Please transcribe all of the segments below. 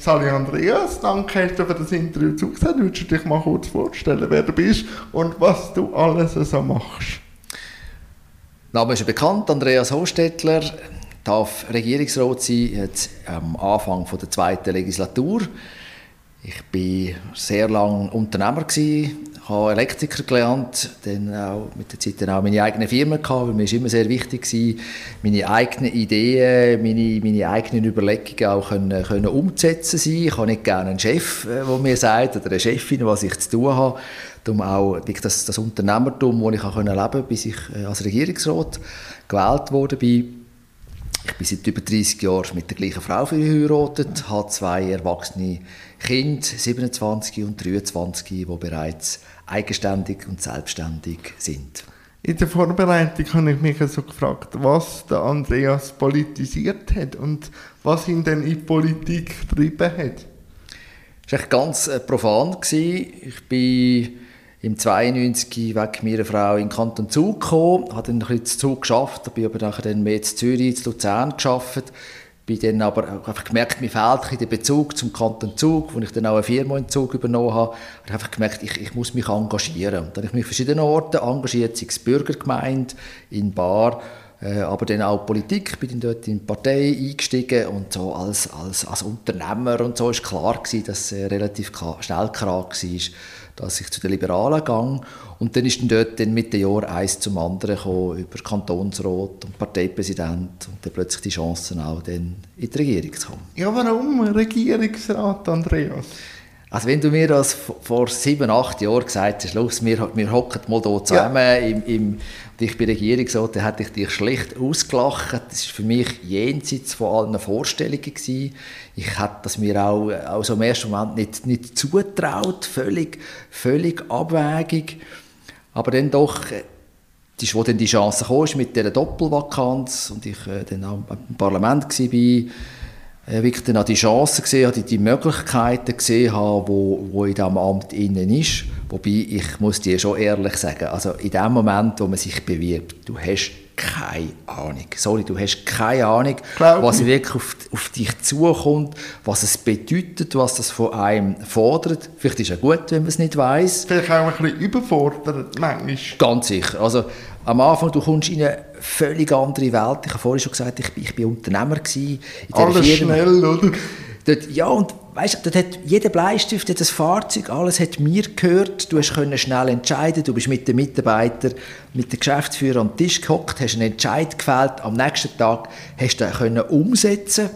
Sali Andreas, danke hast du für das Interview zugesagt. Würdest du dich mal kurz vorstellen, wer du bist und was du alles so machst? Name ist bekannt, Andreas Hostetler, darf Regierungsrat sein, jetzt am Anfang der zweiten Legislatur. Ich war sehr lange Unternehmer habe Elektriker gelernt, dann auch mit der Zeit dann auch meine eigene Firma gehabt, weil mir ist immer sehr wichtig gewesen, meine eigenen Ideen, meine, meine eigenen Überlegungen auch können, können umzusetzen sein. Ich habe nicht gerne einen Chef, der äh, mir sagt, oder eine Chefin, was ich zu tun habe. Darum auch das, das Unternehmertum, das ich auch leben konnte, bis ich äh, als Regierungsrat gewählt wurde. Ich bin seit über 30 Jahren mit der gleichen Frau verheiratet, habe zwei erwachsene Kinder, 27 und 23, die bereits eigenständig und selbstständig sind. In der Vorbereitung habe ich mich so gefragt, was der Andreas politisiert hat und was ihn denn in die Politik getrieben hat. Das war ganz äh, profan. Ich bin im 92 weg meiner Frau in den Kanton Zug gekommen, habe dann ein bisschen zu Zug geschafft, bin aber nachher dann mehr in Zürich, in Luzern geschafft, bin dann aber einfach gemerkt, mir fehlt der Bezug zum Kanton Zug, wo ich dann auch eine Firma in Zug übernommen habe, habe einfach gemerkt, ich, ich muss mich engagieren. Und dann habe ich mich an verschiedenen Orten engagiert, sei es Bürgergemeinde, in Bar, aber dann auch Politik, bin dann dort in die Partei eingestiegen und so als, als, als Unternehmer und so ist klar gewesen, dass es relativ schnell klar war, dass ich zu den Liberalen gehe. Und dann ist dann dort dann mit den Jahren eins zum anderen gekommen, über Kantonsrat und Parteipräsident und dann plötzlich die Chancen auch dann in die Regierung zu kommen. Ja, warum Regierungsrat, Andreas? Also wenn du mir das vor sieben, acht Jahren gesagt hast, los, wir, wir hocken mal hier zusammen ja. im, im, ich bin Regierungsrat, dann hätte ich dich schlecht ausgelacht. Das war für mich jenseits von allen Vorstellungen. Gewesen. Ich hätte das mir auch, auch so im ersten Moment nicht, nicht zutraut, völlig, völlig abwägig. Aber dann doch, äh, das ist, wo dann die Chance kam, mit dieser Doppelvakanz und ich äh, dann auch im Parlament war, äh, wirklich dann auch die Chancen gesehen habe, die, Möglichkeiten gesehen habe, wo, wo in diesem Amt innen ist. Wobei, ich muss dir schon ehrlich sagen, also in dem Moment, wo man sich bewirbt, du hast keine Ahnung. Sorry, du hast keine Ahnung, Glaub was wirklich auf, auf, dich zukommt, was es bedeutet, was das von einem fordert. Vielleicht ist es ja gut, wenn man es nicht weiß. Vielleicht auch ein bisschen überfordert, manchmal. Ganz sicher. Also, am Anfang, du kommst in eine völlig andere Welt. Ich habe vorhin schon gesagt, ich bin, ich bin Unternehmer gewesen. Alles Firma. schnell, oder? Dort, ja, und weißt, dort hat jeder Bleistift, das Fahrzeug, alles hat mir gehört. Du hast können schnell entscheiden. Du bist mit den Mitarbeitern, mit den Geschäftsführern am Tisch gehockt, hast einen Entscheid gefällt. Am nächsten Tag hast du den können umsetzen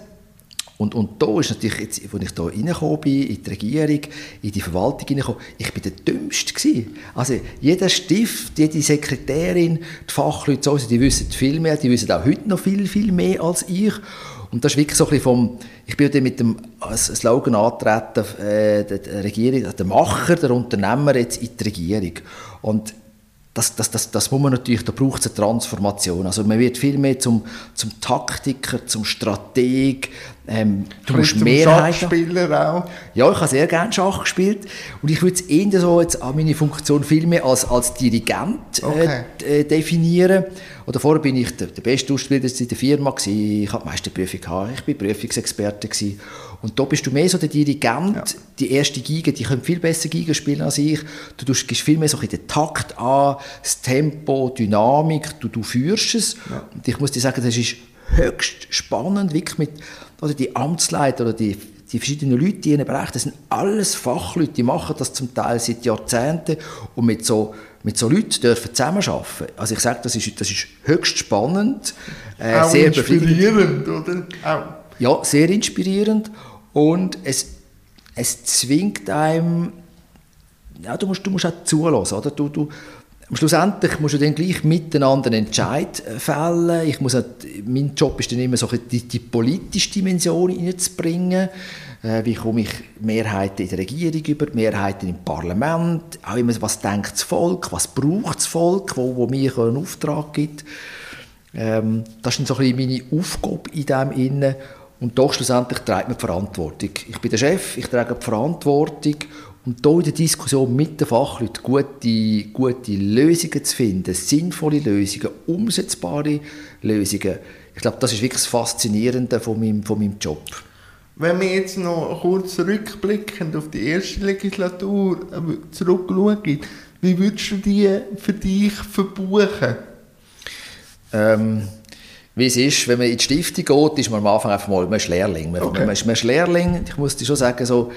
und, und da ist natürlich, jetzt, als ich hier reingekommen bin, in die Regierung, in die Verwaltung reingekommen, ich bin der Dümmste gewesen. Also jeder Stift, jede Sekretärin, die Fachleute, so, die wissen viel mehr, die wissen auch heute noch viel, viel mehr als ich. Und das ist wirklich so ein bisschen vom, ich bin dann mit dem Slogan angetreten, äh, der, der Regierung, der Macher, der Unternehmer jetzt in die Regierung. Und das, das, das, das muss man natürlich, da braucht es eine Transformation. Also man wird viel mehr zum, zum Taktiker, zum Strateg, ähm, du musst Mehrheit Schachspieler auch. Ja, ich habe sehr gerne Schach gespielt und ich würde es eher so jetzt an meine Funktion viel mehr als, als Dirigent äh, okay. äh, definieren. Oder vorher bin ich der, der beste Ausbilder in der Firma gewesen. Ich habe die meiste Prüfung gehabt. Ich bin Prüfungsexperte gewesen. Und da bist du mehr so der Dirigent. Ja. Die erste Geige, die können viel besser Geige spielen als ich. Du gibst viel mehr so den Takt an, das Tempo, Dynamik. Du, du führst es. Ja. Und ich muss dir sagen, das ist höchst spannend, wirklich mit oder die Amtsleiter oder die, die verschiedenen Leute, die in einem Bereich, das sind alles Fachleute, die machen das zum Teil seit Jahrzehnten und mit so, mit so Leuten dürfen zusammenarbeiten. Also ich sage, das ist, das ist höchst spannend, äh, Auch sehr inspirierend, oder? Auch. Ja, sehr inspirierend und es, es zwingt einem, ja, du musst, du musst auch zulassen, oder? Du, du, Schlussendlich musst du dann gleich miteinander einen Entscheid äh, fällen. Ich muss halt, mein Job ist dann immer so die, die politische Dimension reinzubringen. Äh, wie komme ich Mehrheiten in der Regierung über, Mehrheiten im Parlament, auch immer, was denkt das Volk, was braucht das Volk, wo, wo mir einen Auftrag gibt. Ähm, das ist dann so ein bisschen meine Aufgabe in dem Innen. Und doch schlussendlich trägt man die Verantwortung. Ich bin der Chef, ich trage die Verantwortung und hier in der Diskussion mit den Fachleuten gute, gute Lösungen zu finden, sinnvolle Lösungen, umsetzbare Lösungen, ich glaube, das ist wirklich das Faszinierende von meinem, von meinem Job. wenn wir jetzt noch kurz zurückblicken auf die erste Legislatur äh, zurückschauen, wie würdest du die für dich verbuchen? Ähm, wie es ist, wenn man in die Stiftung geht, ist man am Anfang einfach mal, man ist Lehrling. Man, okay. man, ist, man ist Lehrling, ich muss dir schon sagen, so,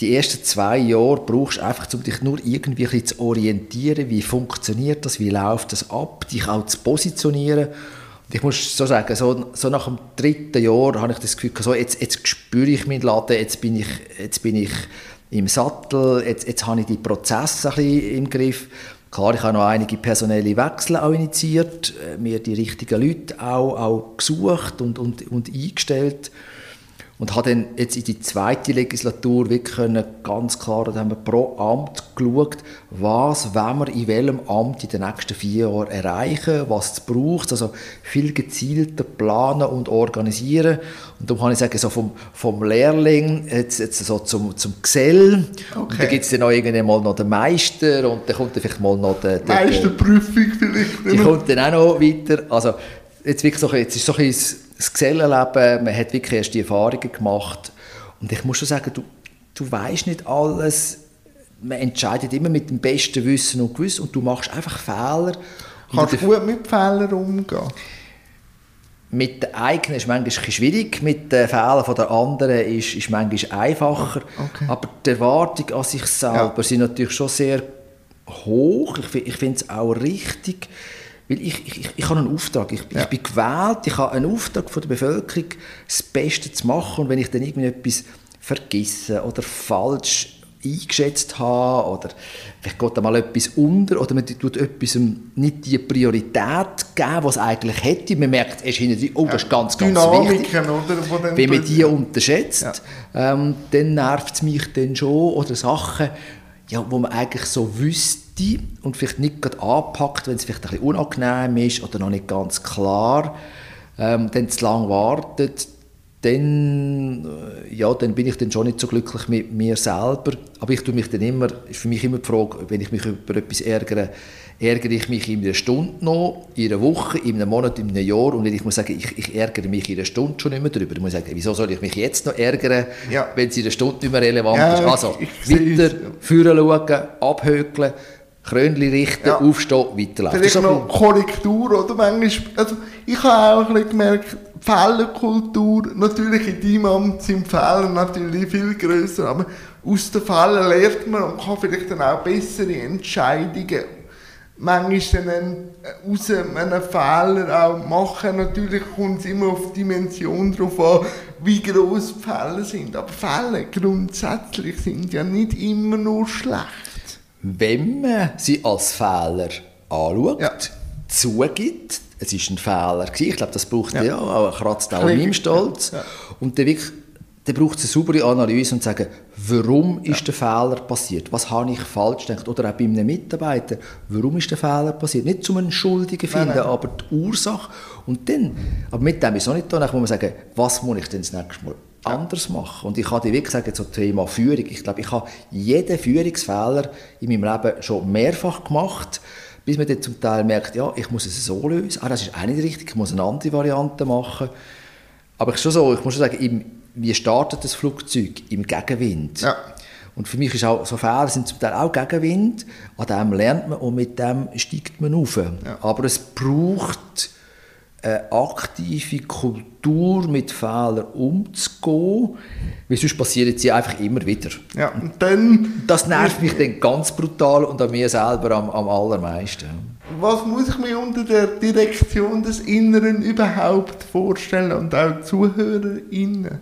die ersten zwei Jahre brauchst du einfach, um dich nur irgendwie ein zu orientieren, wie funktioniert das, wie läuft das ab, dich auch zu positionieren. Und ich muss so sagen, so, so nach dem dritten Jahr habe ich das Gefühl, so, jetzt, jetzt spüre ich meinen Laden, jetzt bin ich, jetzt bin ich im Sattel, jetzt, jetzt habe ich die Prozesse ein bisschen im Griff. Klar, ich habe noch einige personelle Wechsel auch initiiert, äh, mir die richtigen Leute auch, auch gesucht und, und, und eingestellt und habe dann jetzt in die zweite Legislatur wirklich können, ganz klar, da haben wir pro Amt geschaut, was wollen wir in welchem Amt in den nächsten vier Jahren erreichen, was es braucht, also viel gezielter planen und organisieren und darum kann ich sagen, so vom, vom Lehrling jetzt, jetzt so zum, zum Gesell okay. dann gibt es dann auch irgendwann mal noch den Meister und dann kommt dann vielleicht mal noch der, der Meisterprüfung vielleicht. Die kommt dann auch noch weiter, also jetzt wirklich so, jetzt ist so ein das Gesellenleben, man hat wirklich erst die Erfahrungen gemacht. Und ich muss schon sagen, du, du weißt nicht alles. Man entscheidet immer mit dem besten Wissen und Gewissen und du machst einfach Fehler. Kannst du gut mit Fehlern umgehen? Mit den eigenen ist es manchmal schwierig, mit den Fehlern der anderen ist es manchmal einfacher. Okay. Aber die Erwartungen an sich selber ja. sind natürlich schon sehr hoch. Ich, ich finde es auch richtig, weil ich, ich, ich habe einen Auftrag. Ich, ja. ich bin gewählt, ich habe einen Auftrag von der Bevölkerung, das Beste zu machen. Und wenn ich dann irgendetwas vergessen oder falsch eingeschätzt habe oder vielleicht geht da mal etwas unter oder man tut etwas nicht die Priorität geben, was es eigentlich hätte. Man merkt erst hinterher, oh, das ist ganz, ganz wichtig. Oder, Wenn man die unterschätzt, ja. ähm, dann nervt es mich dann schon oder Sachen, ja, wo man eigentlich so wüsste, und vielleicht nicht gerade anpackt, wenn es vielleicht ein bisschen unangenehm ist oder noch nicht ganz klar, ähm, dann zu lange wartet, dann, äh, ja, dann bin ich dann schon nicht so glücklich mit mir selber. Aber ich tue mich dann immer, ist für mich immer die Frage, wenn ich mich über etwas ärgere, ärgere ich mich in einer Stunde noch, in einer Woche, in einem Monat, in einem Jahr. Und ich muss sagen, ich, ich ärgere mich in einer Stunde schon nicht mehr darüber. Ich muss sagen, wieso soll ich mich jetzt noch ärgern, ja. wenn es in einer Stunde nicht mehr relevant ja, ist? Also, weiter, führen schauen, abhökeln, Krönchen richten, ja. aufstehen, weiterlaufen. Vielleicht noch Korrektur, oder? Manchmal, also ich habe auch ein bisschen gemerkt, Fehlerkultur, natürlich in deinem Amt sind Fehler natürlich viel grösser, aber aus den Fehlern lernt man und kann vielleicht dann auch bessere Entscheidungen manchmal dann äh, aus einem Fehler auch machen. Natürlich kommt es immer auf die Dimension darauf an, wie groß die Fehler sind. Aber Fehler grundsätzlich sind ja nicht immer nur schlecht wenn man sie als Fehler anschaut, ja. zugibt, es ist ein Fehler gewesen, ich glaube, das braucht ja, ja auch, kratzt auch meinem Stolz, ja. und dann, wirklich, dann braucht es eine saubere Analyse und sagen, warum ist der Fehler passiert, was habe ich falsch gedacht, oder auch bei einem Mitarbeiter, warum ist der Fehler passiert, nicht zum einen Schuldigen finden, nein, nein. aber die Ursache, und dann, aber mit dem ist es noch nicht da, dann muss man sagen, was muss ich denn das nächste Mal anders machen. Und ich habe dir wirklich gesagt, zum Thema Führung, ich glaube, ich habe jeden Führungsfehler in meinem Leben schon mehrfach gemacht, bis man dann zum Teil merkt, ja, ich muss es so lösen, ah, das ist auch nicht richtig, ich muss eine andere Variante machen. Aber ich, schon so, ich muss schon sagen, im, wie startet das Flugzeug? Im Gegenwind. Ja. Und für mich ist auch, so Fehler sind zum Teil auch Gegenwind, an dem lernt man und mit dem steigt man auf. Ja. Aber es braucht eine aktive Kultur mit Fehlern umzugehen, weil sonst passieren sie einfach immer wieder. Ja, und dann... Das nervt mich dann ganz brutal und an mir selber am, am allermeisten. Was muss ich mir unter der Direktion des Inneren überhaupt vorstellen und auch ZuhörerInnen?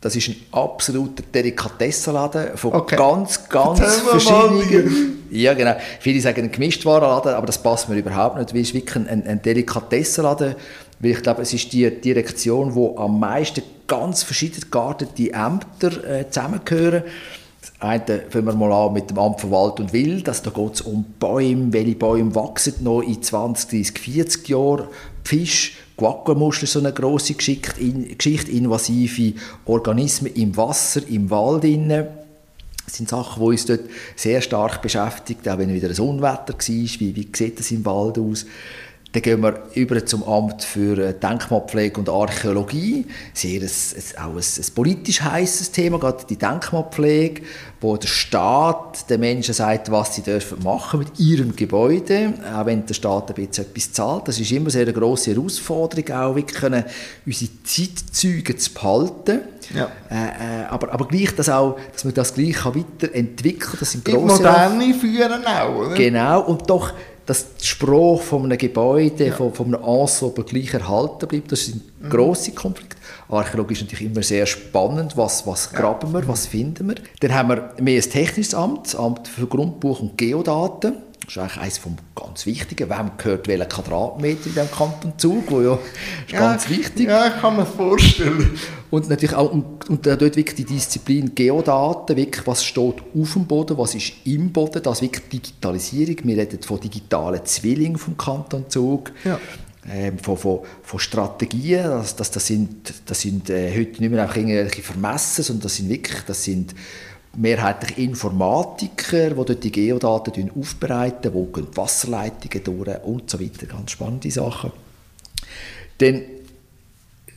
Das ist ein absoluter Delikatessenladen von okay. ganz, ganz verschiedenen. Ja, genau. Viele sagen ein Gemischtwarenladen, aber das passt mir überhaupt nicht. Es ist wirklich ein, ein Delikatessenladen, weil ich glaube, es ist die Direktion, wo am meisten ganz verschiedene geartete Ämter äh, zusammengehören. Das eine fangen wir mal an mit dem Amt für Wald und Wild. Also da geht es um Bäume, welche Bäume wachsen noch in 20, 30, 40 Jahren. Fisch, ist so eine grosse Geschichte, Geschichte, invasive Organismen im Wasser, im Wald. Innen. Das sind Sachen, die uns dort sehr stark beschäftigt, auch wenn wieder ein Unwetter war, wie, wie sieht das im Wald aus. Dann gehen wir über zum Amt für äh, Denkmalpflege und Archäologie. Sehr ein, ein, auch ein, ein politisch heißes Thema, gerade die Denkmalpflege, wo der Staat den Menschen sagt, was sie dürfen machen mit ihrem Gebäude, auch wenn der Staat ein bisschen etwas zahlt. Das ist immer sehr eine grosse Herausforderung, auch wirklich können, unsere Zeitzeuge zu behalten. Ja. Äh, äh, aber, aber gleich, dass, auch, dass man das gleich weiterentwickeln kann. Das sind grosse... Moderne führen auch, oder? Genau, und doch dass die Sprache von einem Gebäude, ja. von, von einem Ensemble gleich erhalten bleibt. Das sind mhm. grosse Konflikte. Archäologie ist natürlich immer sehr spannend. Was, was graben wir, was finden wir? Dann haben wir mehr ein technisches Amt, das Amt für Grundbuch und Geodaten. Das ist eigentlich eines vom ganz Wichtigen. Wem gehört welcher Quadratmeter in diesem Kanton Zug? Wo ja, ist ja, ganz wichtig. Ja, ich kann mir vorstellen. Und natürlich auch und, und dort wirklich die Disziplin Geodaten, wirklich, was steht auf dem Boden, was ist im Boden, das wirklich Digitalisierung. Wir reden von digitalen Zwillingen vom Kanton Zug. Ja. Ähm, von, von, von, Strategien, das, das, das sind, das sind äh, heute nicht mehr einfach irgendwelche Vermessen, sondern das sind wirklich, das sind mehrheitlich Informatiker, die dort die Geodaten aufbereiten, wo gehen Wasserleitungen durch und so weiter. Ganz spannende Sachen. Dann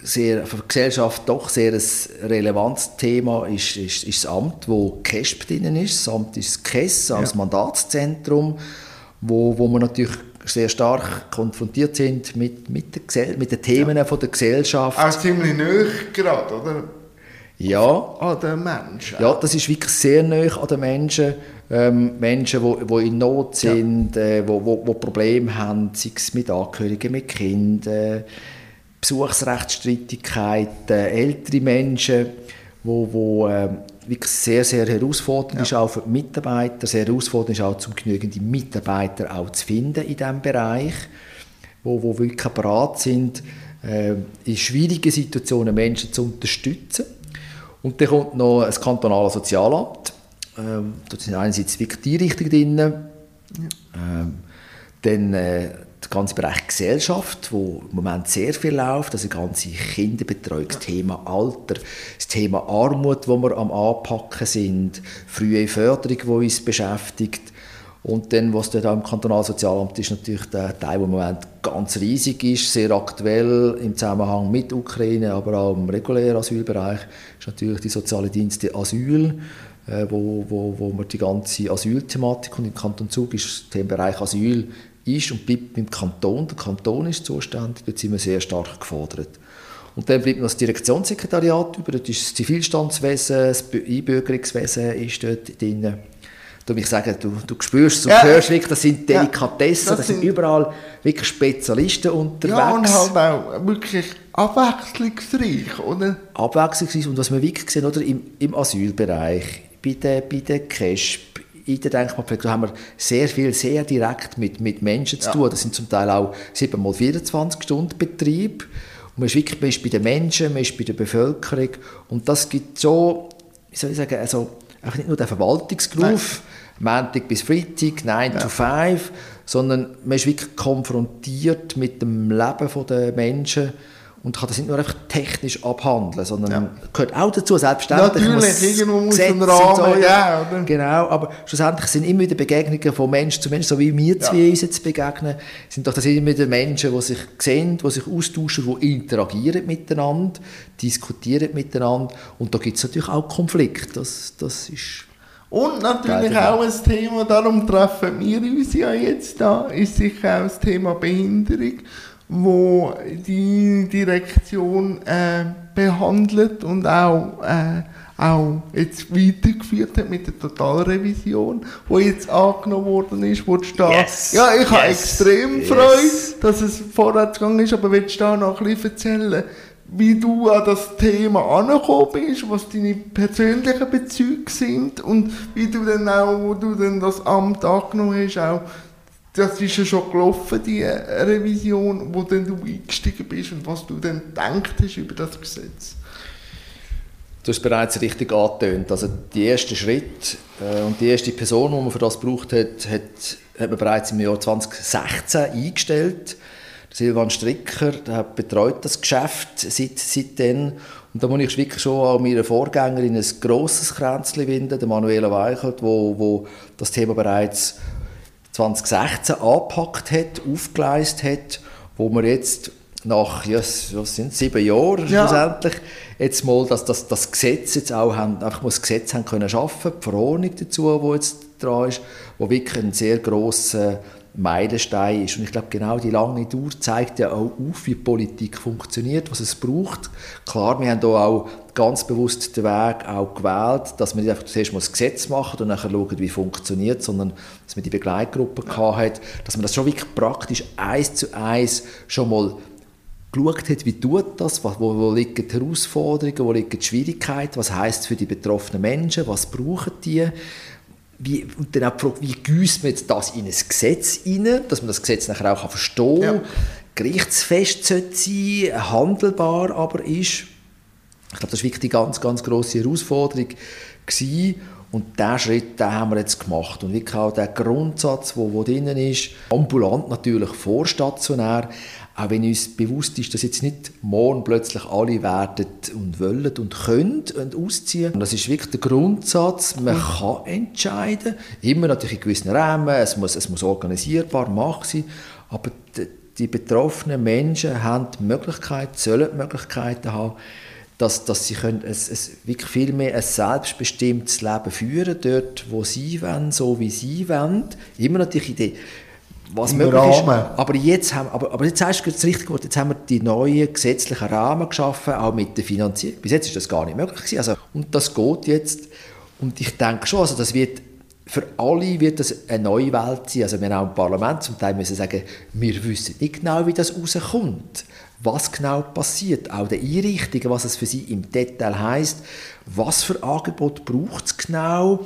sehr, für die Gesellschaft doch sehr ein relevantes Thema ist, ist, ist das Amt, wo KESP drin ist. Das Amt ist das KES als ja. Mandatszentrum, wo, wo wir natürlich sehr stark konfrontiert sind mit, mit, der, mit den Themen ja. von der Gesellschaft. Auch ziemlich nöch gerade, oder? Ja. An den Menschen. Ja, das ist wirklich sehr nah an den Menschen. Ähm, Menschen, die, die in Not sind, ja. äh, wo, wo, wo Probleme haben, sei es mit Angehörigen, mit Kindern, Besuchsrechtsstreitigkeiten, ältere Menschen, wo, wo äh, wirklich sehr, sehr herausfordernd ja. ist auch für die Mitarbeiter, sehr herausfordernd ist auch, zum genügende Mitarbeiter auch zu finden in diesem Bereich, wo, wo wirklich bereit sind, äh, in schwierigen Situationen Menschen zu unterstützen. Und dann kommt noch das kantonale Sozialamt. Ähm, dort sind einerseits wirklich die Richtungen drin. Ja. Ähm, dann äh, ganze Bereich Gesellschaft, wo im Moment sehr viel läuft, also das ganze Kinderbetreuung, das Thema Alter, das Thema Armut, wo wir am Anpacken sind, frühe Förderung, die uns beschäftigt. Und dann, was dort auch im Kantonalsozialamt ist, natürlich der Teil, der im Moment ganz riesig ist, sehr aktuell im Zusammenhang mit Ukraine, aber auch im regulären Asylbereich, ist natürlich die soziale Dienste Asyl, äh, wo, wo, wo wir die ganze Asylthematik und im Kanton Zug ist der Bereich Asyl ist und bleibt beim Kanton. Der Kanton ist zuständig, dort sind wir sehr stark gefordert. Und dann bleibt noch das Direktionssekretariat über, dort ist das Zivilstandswesen, das Einbürgerungswesen ist dort drin du mich sagen, du, du spürst, du ja. hörst wirklich, das sind Delikatessen, ja, das, sind überall wirklich Spezialisten unterwegs. Ja, und halt auch wirklich abwechslungsreich, oder? Abwechslungsreich und was wir wirklich sehen, oder, im, im Asylbereich, bei der, bei der KESP, in der Denkmalpflege, da haben wir sehr viel, sehr direkt mit, mit Menschen zu tun. Das sind zum Teil auch 7 mal 24 Stunden Betrieb. Und man ist wirklich man ist bei den Menschen, man ist bei der Bevölkerung. Und das gibt so, wie soll ich sagen, also einfach nicht nur den Verwaltungsberuf, Montag bis Freitag, 9 ja. to 5, sondern man ist wirklich konfrontiert mit dem Leben der Menschen und kann das nicht nur einfach technisch abhandeln, sondern ja. gehört auch dazu, selbstverständlich. Natürlich, irgendwo muss ein Rahmen, so, ja, oder? Genau, aber schlussendlich sind immer wieder Begegnungen von Mensch zu Mensch, so wie wir zwei ja. uns jetzt begegnen, sind doch das immer wieder Menschen, die sich sehen, die sich austauschen, die interagieren miteinander, diskutieren miteinander und da gibt es natürlich auch Konflikte, das, das ist... Und natürlich auch ein Thema, darum treffen wir uns ja jetzt da, ist sicher auch das Thema Behinderung wo die Direktion äh, behandelt und auch, äh, auch jetzt weitergeführt hat mit der Totalrevision, wo jetzt angenommen worden ist, wo steht, yes, ja, ich yes, habe extrem yes. Freude, dass es vorwärts gegangen ist, aber willst du da noch ein bisschen erzählen, wie du an das Thema angekommen bist, was deine persönlichen Bezüge sind und wie du dann auch, wo du dann das Amt angenommen hast, auch das ist ja schon gelaufen, die Revision, wo dann du eingestiegen bist und was du dann gedacht hast über das Gesetz. Du hast bereits richtig angetönt. Also die erste Schritt äh, und die erste Person, die man für das gebraucht hat, hat, hat man bereits im Jahr 2016 eingestellt. Silvan Stricker der hat betreut das Geschäft seit, seitdem. Und da muss ich wirklich schon an meiner Vorgängerin ein grosses Kränzchen winden, der Manuela Weichert, wo, wo das Thema bereits 2016 angepackt hat, aufgeleistet hat, wo man jetzt nach ja, was sind sieben Jahren ja. schlussendlich jetzt mal dass das, das Gesetz jetzt auch haben, einfach mal das Gesetz haben können schaffen, die Verordnung dazu, wo jetzt dran ist, wo wirklich ein sehr grosser Meilenstein ist. Und ich glaube, genau die lange Dauer zeigt ja auch auf, wie Politik funktioniert, was es braucht. Klar, wir haben hier auch ganz bewusst den Weg auch gewählt, dass wir nicht einfach zuerst mal das Gesetz machen und dann schauen, wie es funktioniert, sondern dass wir die Begleitgruppe ja. hat, dass man das schon wirklich praktisch eins zu eins schon mal geschaut hat, wie tut das, wo, wo liegen die Herausforderungen, wo liegen die Schwierigkeiten, was heißt für die betroffenen Menschen, was brauchen die, wie, und dann auch die Frage, wie gießt man jetzt das in ein Gesetz rein, dass man das Gesetz nachher auch verstehen kann, ja. gerichtsfest sollte sein, handelbar aber ist. Ich glaube, das war wirklich die ganz, ganz grosse Herausforderung gewesen. Und diesen Schritt den haben wir jetzt gemacht. Und wirklich auch der Grundsatz, der wo, wo drin ist, ambulant natürlich vorstationär, auch wenn uns bewusst ist, dass jetzt nicht morgen plötzlich alle werden und wollen und können und ausziehen. Und das ist wirklich der Grundsatz, man kann entscheiden, immer natürlich in gewissen Rahmen, es muss, es muss organisierbar machen sein, aber die, die betroffenen Menschen haben die Möglichkeit, sollen die Möglichkeiten haben, dass, dass sie können es, es wirklich viel mehr ein selbstbestimmtes Leben führen dort, wo sie wollen, so wie sie wollen. Immer natürlich in die, was möglich Rahmen. ist. Aber jetzt, haben, aber, aber jetzt sagst du das richtige Wort, jetzt haben wir die neuen gesetzlichen Rahmen geschaffen, auch mit der Finanzierung. Bis jetzt ist das gar nicht möglich gewesen. Also, und das geht jetzt. Und ich denke schon, also das wird für alle wird das eine neue Welt sein. Also wir haben auch im Parlament zum Teil müssen sagen, wir wissen nicht genau, wie das rauskommt was genau passiert, auch der Einrichtungen, was es für sie im Detail heißt, was für Angebot braucht es genau,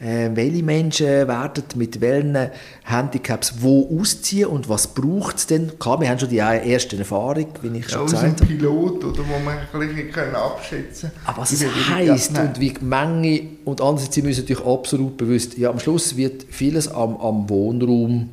äh, welche Menschen werden mit welchen Handicaps wo ausziehen und was braucht es denn? Klar, wir haben schon die erste Erfahrung, wie ich schon ja, gesagt habe. Pilot, oder, wo man ein bisschen abschätzen kann. Aber was es heisst und wie die Menge und andererseits wir uns natürlich absolut bewusst, ja, am Schluss wird vieles am, am Wohnraum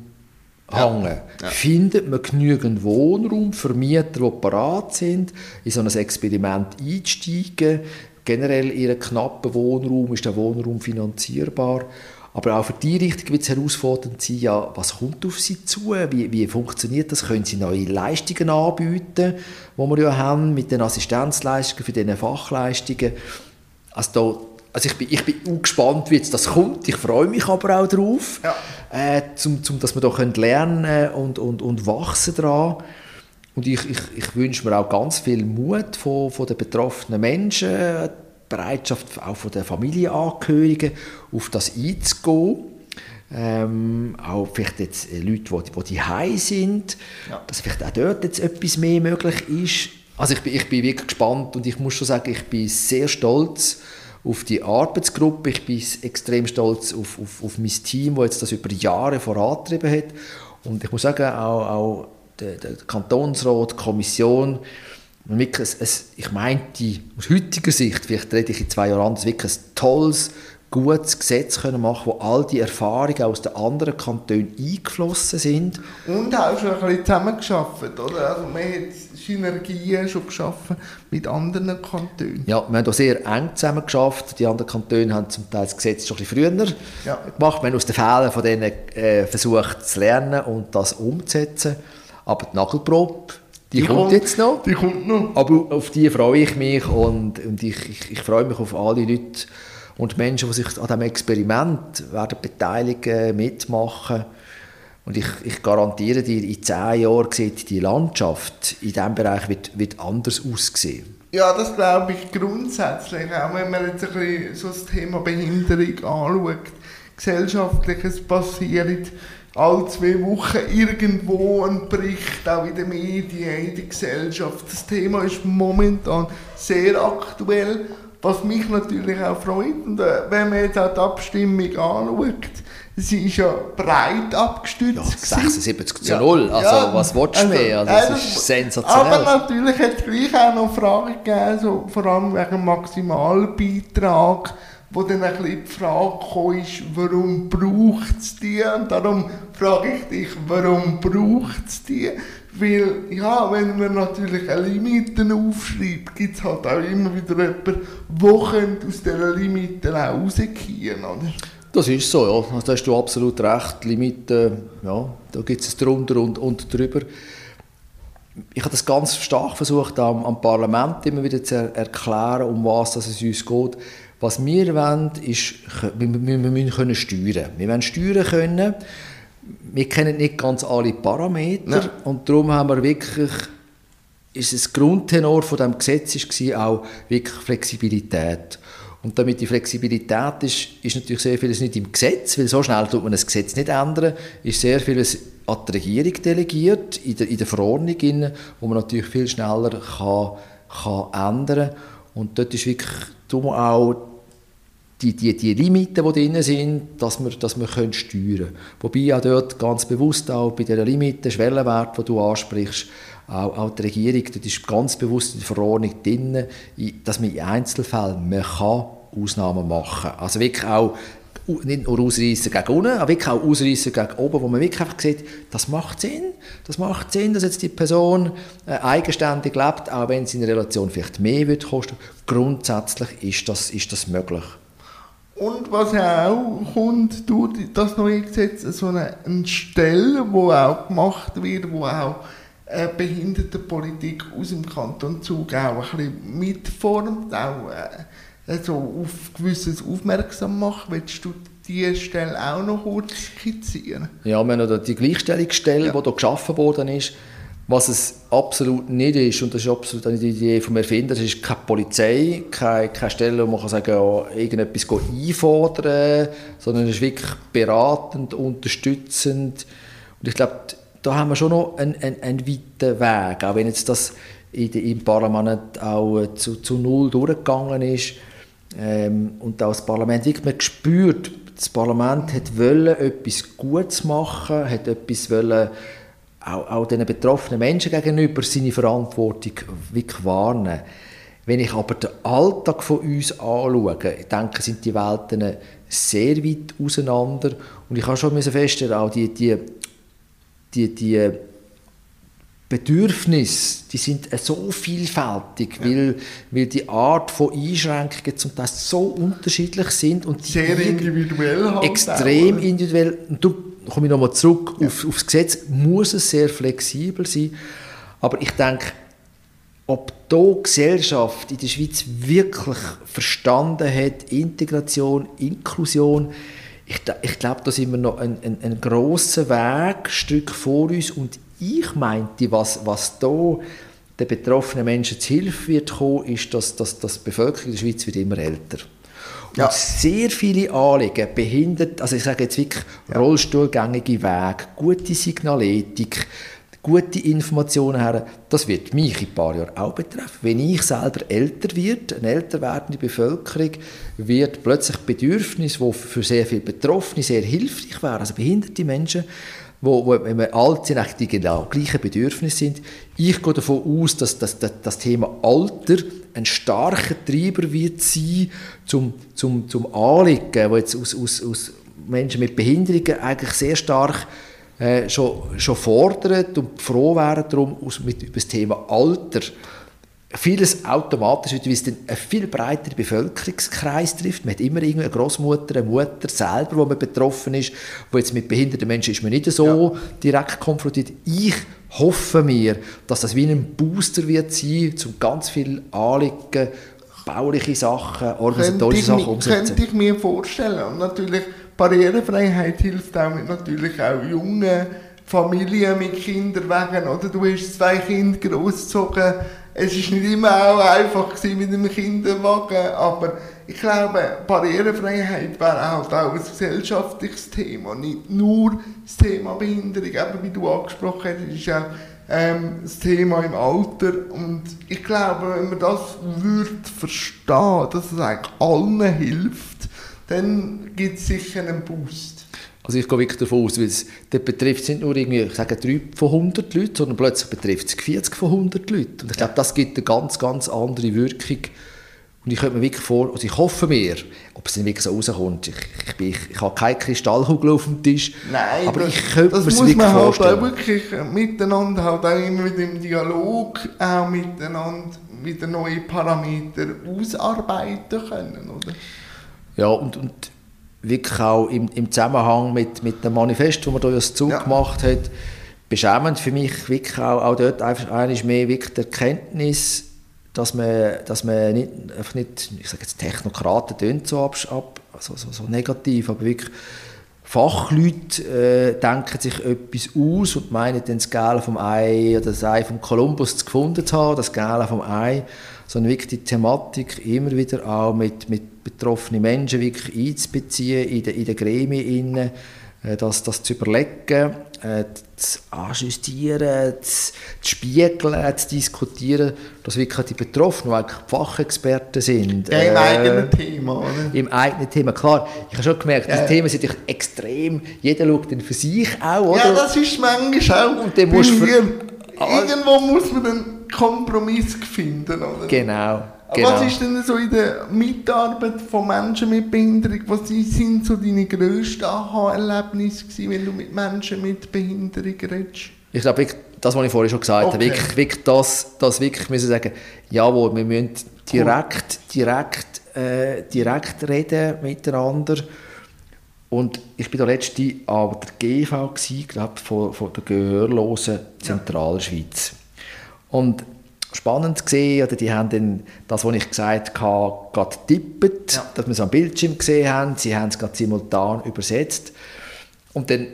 hängen. Ja. Findet man genügend Wohnraum für Mieter, die parat sind, in so ein Experiment einzusteigen? Generell in einem knappen Wohnraum ist der Wohnraum finanzierbar. Aber auch für die Richtung wird es herausfordernd sein, ja, was kommt auf sie zu? Wie, wie funktioniert das? Können sie neue Leistungen anbieten, die wir ja haben, mit den Assistenzleistungen für diese Fachleistungen? Also also ich bin, ich bin auch gespannt, wie jetzt das kommt. Ich freue mich aber auch darauf, ja. äh, zum, zum, dass wir da lernen und, und, und wachsen daran. Und ich, ich, ich wünsche mir auch ganz viel Mut von, von den betroffenen Menschen, Bereitschaft auch von den Familienangehörigen, auf das einzugehen. Ähm, auch vielleicht jetzt äh, Leute, die, die die sind, ja. dass vielleicht auch dort jetzt etwas mehr möglich ist. Also ich bin, ich bin wirklich gespannt und ich muss schon sagen, ich bin sehr stolz auf die Arbeitsgruppe. Ich bin extrem stolz auf, auf, auf mein Team, das jetzt das über Jahre vorangetrieben hat. Und ich muss sagen, auch, auch der, der Kantonsrat, die Kommission, wirklich ein, ich meinte, aus heutiger Sicht, vielleicht rede ich in zwei Jahren anders, wirklich ein tolles, gutes Gesetz können machen wo all die Erfahrungen aus den anderen Kantonen eingeflossen sind. Und auch schon ein bisschen zusammengearbeitet, oder? Also man hat Synergien schon geschaffen mit anderen Kantonen. Ja, wir haben auch sehr eng zusammengearbeitet. Die anderen Kantone haben zum Teil das Gesetz schon ein bisschen früher ja. gemacht. Wir haben aus den Fehlern von denen äh, versucht zu lernen und das umzusetzen. Aber die Nagelprobe, die, die kommt, kommt, jetzt noch. Die kommt noch. Aber auf die freue ich mich und, und ich, ich, ich freue mich auf alle Leute und Menschen, die sich an diesem Experiment werden beteiligen, mitmachen und ich, ich garantiere dir, in zehn Jahren sieht die Landschaft in diesem Bereich wird, wird anders aussehen. Ja, das glaube ich grundsätzlich. Auch wenn man jetzt ein bisschen so das Thema Behinderung anschaut. Gesellschaftliches passiert alle zwei Wochen irgendwo ein Bericht, auch in den Medien, in der Gesellschaft. Das Thema ist momentan sehr aktuell, was mich natürlich auch freut. Und äh, wenn man jetzt auch die Abstimmung anschaut, sie ist ja breit abgestützt. Ja, 76 zu 0, also ja, was willst du mehr? Also, das also, ist sensationell. Aber natürlich hat es gleich auch noch Fragen gegeben, so, vor allem wegen dem Maximalbeitrag, wo dann ein bisschen die Frage kam, ist, warum braucht es die? Und darum frage ich dich, warum braucht es die? Weil, ja, wenn man natürlich eine Limite aufschreibt, gibt es halt auch immer wieder jemanden, der aus dieser Limite auch rausgehen oder? Das ist so, ja. Also, da hast du absolut recht. Limiten, ja, da gibt es drunter und, und drüber. Ich habe das ganz stark versucht, am, am Parlament immer wieder zu er erklären, um was es uns geht. Was wir wollen, ist, wir, wir, wir müssen können. Wir wollen steuern können. Wir kennen nicht ganz alle Parameter ja. und darum haben wir wirklich ist das Grundtenor von dem Gesetz war auch wirklich Flexibilität. Und damit die Flexibilität ist, ist natürlich sehr vieles nicht im Gesetz, weil so schnell tut man das Gesetz nicht ändern, ist sehr vieles an die Regierung delegiert, in der, in der Verordnung, rein, wo man natürlich viel schneller kann, kann ändern kann. Und dort ist wirklich auch die, die, die Limiten, die drin sind, dass wir, dass wir können steuern können. Wobei auch dort ganz bewusst auch bei diesen Limiten, Schwellenwert, die du ansprichst, auch, auch die Regierung, das ist ganz bewusst in der Verordnung drin, dass man in Einzelfällen man kann Ausnahmen machen kann. Also wirklich auch nicht nur ausreißen gegen unten, aber wirklich auch ausreißen gegen oben, wo man wirklich einfach sieht, das macht Sinn. Das macht Sinn, dass jetzt die Person äh, eigenständig lebt, auch wenn sie in Relation vielleicht mehr wird kosten. Grundsätzlich ist das, ist das möglich. Und was auch kommt durch das neue Gesetz, so eine, eine Stelle, die auch gemacht wird, wo auch äh, Behindertenpolitik aus dem Kanton Zug auch ein bisschen mitformt, auch äh, so auf gewisses aufmerksam macht. Willst du diese Stelle auch noch kurz skizzieren? Ja, wir haben die Gleichstellungsstelle, ja. die hier geschaffen worden ist, was es absolut nicht ist, und das ist absolut eine Idee vom Erfinder, es ist keine Polizei, keine, keine Stelle, wo man kann sagen ja, irgendetwas einfordern sondern es ist wirklich beratend, unterstützend. Und ich glaube, da haben wir schon noch einen, einen, einen weiten Weg, auch wenn jetzt das im Parlament auch zu, zu null durchgegangen ist ähm, und auch das Parlament wirklich man gespürt, das Parlament wollen, etwas Gutes machen, hat etwas wollen, auch, auch den betroffenen Menschen gegenüber seine Verantwortung wirklich wahrnehmen. Wenn ich aber den Alltag von uns anschaue, ich denke, sind die Welten sehr weit auseinander und ich habe schon feststellen, auch die, die die, die Bedürfnisse, die sind so vielfältig, ja. weil, weil die Art von Einschränkungen zum Teil so unterschiedlich sind und sehr individuell halt extrem auch, individuell. Und du komme ich nochmal zurück ja. auf, aufs Gesetz, muss es sehr flexibel sein. Aber ich denke, ob die Gesellschaft in der Schweiz wirklich verstanden hat, Integration, Inklusion, ich, ich glaube, da sind wir noch ein, ein, ein grosser Wegstück vor uns und ich meinte, was, was da den betroffenen Menschen zu Hilfe wird kommen, ist, dass, dass, dass die Bevölkerung in der Schweiz wird immer älter ja. Und sehr viele Anliegen behindert, also ich sage jetzt wirklich ja. rollstuhlgängige Wege, gute Signaletik, gute Informationen her, das wird mich in ein paar Jahren auch betreffen. Wenn ich selber älter werde, eine älter werdende Bevölkerung, wird plötzlich Bedürfnis, die für sehr viele Betroffene sehr hilfreich wären, also behinderte Menschen, wo, wo wenn wir alt sind, eigentlich die genau gleichen Bedürfnisse sind. Ich gehe davon aus, dass, dass, dass das Thema Alter ein starker Treiber wird sein zum, zum, zum Anliegen, wo jetzt aus, aus, aus Menschen mit Behinderungen eigentlich sehr stark äh, schon, schon fordern und froh wären darum, mit, über das Thema Alter vieles automatisch, weil es dann einen viel breiteren Bevölkerungskreis trifft. Man hat immer irgendwie eine Großmutter, eine Mutter selber, wo man betroffen ist, wo jetzt mit behinderten Menschen ist man nicht so ja. direkt konfrontiert. Ich hoffe mir, dass das wie ein Booster wird sein, um ganz viele Anliegen, bauliche Sachen, organisatorische Sachen umzusetzen. Könnte ich mir vorstellen. Und natürlich Barrierefreiheit hilft auch mit natürlich auch jungen Familien mit Kindern wegen, oder du hast zwei Kinder großgezogen. Es ist nicht immer auch einfach mit einem Kinderwagen, aber ich glaube, Barrierefreiheit wäre auch, auch ein gesellschaftliches Thema, nicht nur das Thema Behinderung, eben wie du angesprochen hast, ist auch ähm, das Thema im Alter und ich glaube, wenn man das würde verstehen, dass es eigentlich allen hilft, dann gibt es sicher einen Boost. Also ich gehe wirklich davon aus, weil es betrifft nicht nur irgendwie, ich sage 3 von 100 Leuten, sondern plötzlich betrifft es 40 von 100 Leuten. Und ich glaube, das gibt eine ganz, ganz andere Wirkung. Und ich könnte mir wirklich vor, also ich hoffe mir, ob es dann wirklich so rauskommt. Ich, ich, bin, ich, ich habe keine Kristallkugel auf dem Tisch. Nein, aber das, ich könnte mir es wirklich man halt vorstellen. Auch wirklich miteinander halt auch immer mit dem Dialog auch miteinander wieder neue Parameter ausarbeiten können, oder? Ja, und, und wirklich auch im, im Zusammenhang mit, mit dem Manifest, das man da ja Zug ja. gemacht hat, beschämend für mich wirklich auch, auch dort einfach einmal mehr wirklich die Erkenntnis, dass man, dass man nicht, einfach nicht, ich sage jetzt Technokraten tönt so, ab, ab, so, so, so negativ, aber wirklich Fachleute äh, denken sich etwas aus und meinen dann das Gel vom Ei oder das Ei vom Kolumbus gefunden zu haben, das Gel vom Ei, sondern wirklich die Thematik immer wieder auch mit, mit betroffenen Menschen wirklich einzubeziehen in den in de Gremien, äh, das, das zu überlegen, äh, zu ajustieren, zu, zu spiegeln, zu diskutieren, dass wirklich die Betroffenen, die Fachexperten sind. Ja, im äh, eigenen Thema, oder? Im eigenen Thema, klar. Ich habe schon gemerkt, ja. die Themen sind extrem, jeder schaut dann für sich auch, oder? Ja, das ist manchmal auch Und dann musst Irgendwo muss man einen Kompromiss finden, oder? Genau. Genau. Was ist denn so in der Mitarbeit von Menschen mit Behinderung, was sind so deine grössten Aha-Erlebnisse wenn du mit Menschen mit Behinderung redest? Ich glaube, das, was ich vorhin schon gesagt okay. habe, wirklich, wirklich das, das wirklich müssen sagen, jawohl, wir müssen direkt, direkt, äh, direkt reden miteinander. Und ich bin der letzte an der GV gewesen, glaube von, von der gehörlosen Zentralschweiz. Ja. Und spannend gesehen, oder die haben dann das, was ich gesagt habe, gerade tippet, ja. dass wir es am Bildschirm gesehen haben. Sie haben es gerade simultan übersetzt. Und dann,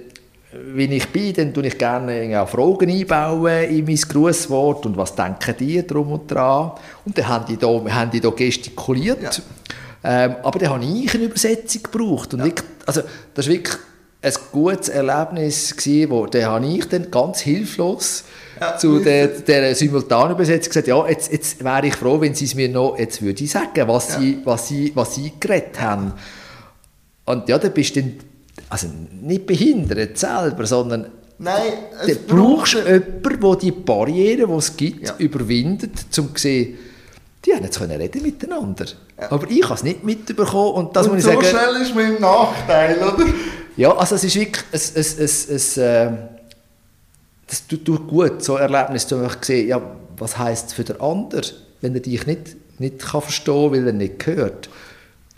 wenn ich bin, dann tue ich gerne auch Fragen einbauen in mein Grußwort und was denken die drum und dran. Und dann haben die da, haben die da gestikuliert. Ja. Ähm, aber dann habe ich eine Übersetzung gebraucht. Und ja. wirklich, also, das war wirklich ein gutes Erlebnis, gewesen, wo dann habe ich dann ganz hilflos ja. zu der, der Simultanübersetzung gesagt, ja, jetzt, jetzt wäre ich froh, wenn Sie es mir noch, jetzt würde ich sagen, was, ja. Sie, was, Sie, was Sie geredet haben. Und ja, dann bist du dann, also nicht behindert selber, sondern Nein, du brauchst jemanden, der die Barrieren, die es gibt, ja. überwindet, um zu sehen, die haben jetzt können reden miteinander. Ja. Aber ich habe es nicht mitbekommen. Und, das und muss ich so sagen, schnell ist mein Nachteil, oder? Ja, also es ist wirklich ein, ein, ein, ein, das tut gut, so ein Erlebnis zu sehen, ja, was heisst es für den anderen, wenn er dich nicht, nicht kann verstehen kann, weil er nicht hört.